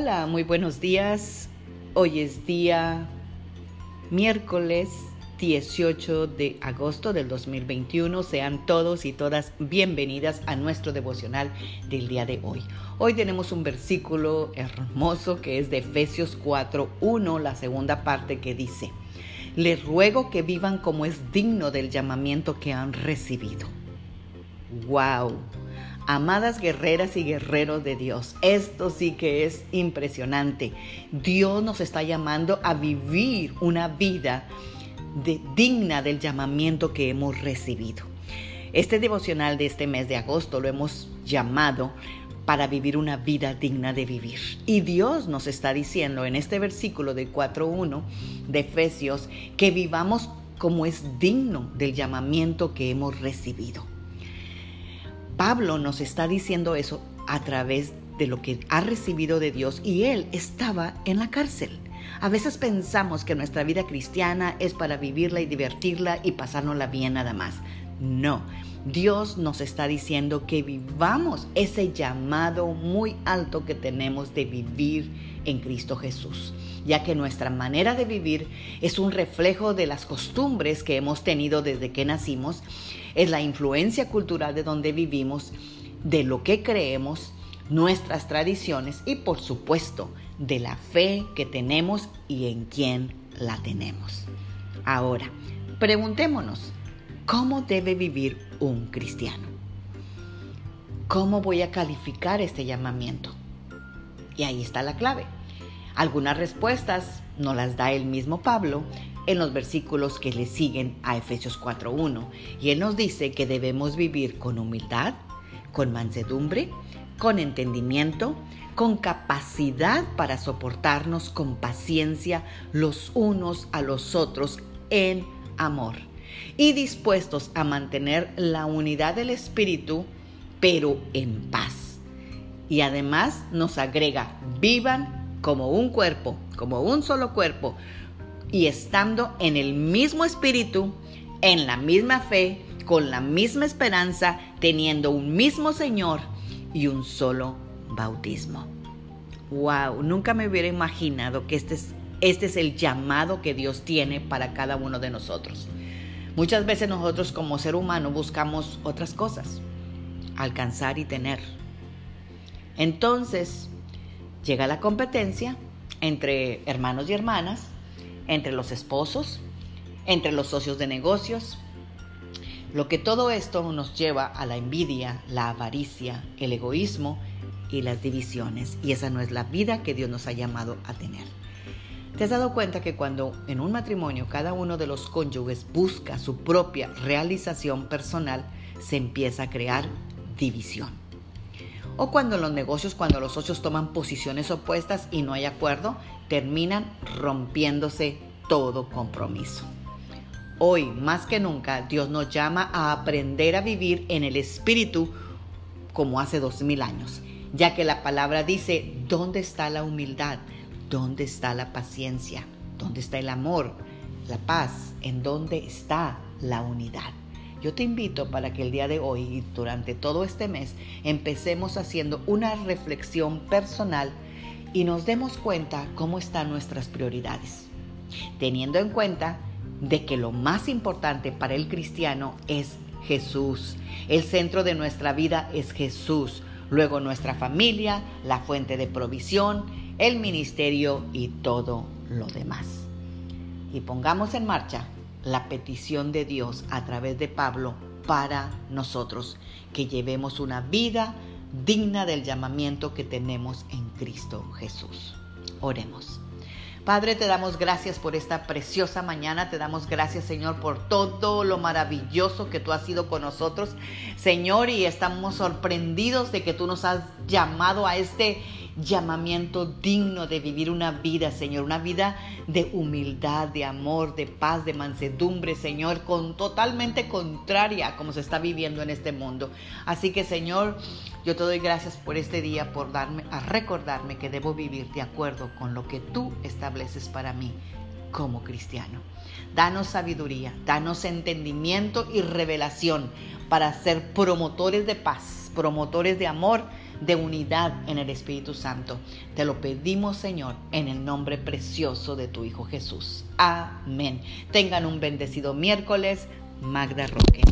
Hola, muy buenos días. Hoy es día miércoles 18 de agosto del 2021. Sean todos y todas bienvenidas a nuestro devocional del día de hoy. Hoy tenemos un versículo hermoso que es de Efesios 4.1, la segunda parte que dice, les ruego que vivan como es digno del llamamiento que han recibido. ¡Wow! Amadas guerreras y guerreros de Dios, esto sí que es impresionante. Dios nos está llamando a vivir una vida digna del llamamiento que hemos recibido. Este devocional de este mes de agosto lo hemos llamado para vivir una vida digna de vivir. Y Dios nos está diciendo en este versículo de 4.1 de Efesios que vivamos como es digno del llamamiento que hemos recibido. Pablo nos está diciendo eso a través de lo que ha recibido de Dios y él estaba en la cárcel. A veces pensamos que nuestra vida cristiana es para vivirla y divertirla y pasárnosla bien nada más. No, Dios nos está diciendo que vivamos ese llamado muy alto que tenemos de vivir en Cristo Jesús, ya que nuestra manera de vivir es un reflejo de las costumbres que hemos tenido desde que nacimos es la influencia cultural de donde vivimos, de lo que creemos, nuestras tradiciones y por supuesto de la fe que tenemos y en quién la tenemos. Ahora, preguntémonos, ¿cómo debe vivir un cristiano? ¿Cómo voy a calificar este llamamiento? Y ahí está la clave. Algunas respuestas nos las da el mismo Pablo en los versículos que le siguen a Efesios 4.1. Y él nos dice que debemos vivir con humildad, con mansedumbre, con entendimiento, con capacidad para soportarnos con paciencia los unos a los otros en amor y dispuestos a mantener la unidad del Espíritu, pero en paz. Y además nos agrega, vivan como un cuerpo, como un solo cuerpo, y estando en el mismo espíritu, en la misma fe, con la misma esperanza, teniendo un mismo Señor y un solo bautismo. Wow, nunca me hubiera imaginado que este es, este es el llamado que Dios tiene para cada uno de nosotros. Muchas veces nosotros como ser humano buscamos otras cosas, alcanzar y tener. Entonces llega la competencia entre hermanos y hermanas entre los esposos, entre los socios de negocios. Lo que todo esto nos lleva a la envidia, la avaricia, el egoísmo y las divisiones. Y esa no es la vida que Dios nos ha llamado a tener. ¿Te has dado cuenta que cuando en un matrimonio cada uno de los cónyuges busca su propia realización personal, se empieza a crear división? O cuando en los negocios, cuando los socios toman posiciones opuestas y no hay acuerdo, terminan rompiéndose todo compromiso. Hoy, más que nunca, Dios nos llama a aprender a vivir en el Espíritu como hace dos mil años, ya que la palabra dice, ¿dónde está la humildad? ¿Dónde está la paciencia? ¿Dónde está el amor? La paz? ¿En dónde está la unidad? Yo te invito para que el día de hoy y durante todo este mes empecemos haciendo una reflexión personal y nos demos cuenta cómo están nuestras prioridades, teniendo en cuenta de que lo más importante para el cristiano es Jesús. El centro de nuestra vida es Jesús, luego nuestra familia, la fuente de provisión, el ministerio y todo lo demás. Y pongamos en marcha la petición de Dios a través de Pablo para nosotros, que llevemos una vida digna del llamamiento que tenemos en Cristo Jesús. Oremos. Padre, te damos gracias por esta preciosa mañana. Te damos gracias, Señor, por todo lo maravilloso que tú has sido con nosotros, Señor, y estamos sorprendidos de que tú nos has llamado a este llamamiento digno de vivir una vida, Señor, una vida de humildad, de amor, de paz, de mansedumbre, Señor, con totalmente contraria a como se está viviendo en este mundo. Así que, Señor, yo te doy gracias por este día, por darme a recordarme que debo vivir de acuerdo con lo que tú estableces para mí como cristiano. Danos sabiduría, danos entendimiento y revelación para ser promotores de paz, promotores de amor, de unidad en el Espíritu Santo. Te lo pedimos, Señor, en el nombre precioso de tu Hijo Jesús. Amén. Tengan un bendecido miércoles. Magda Roque.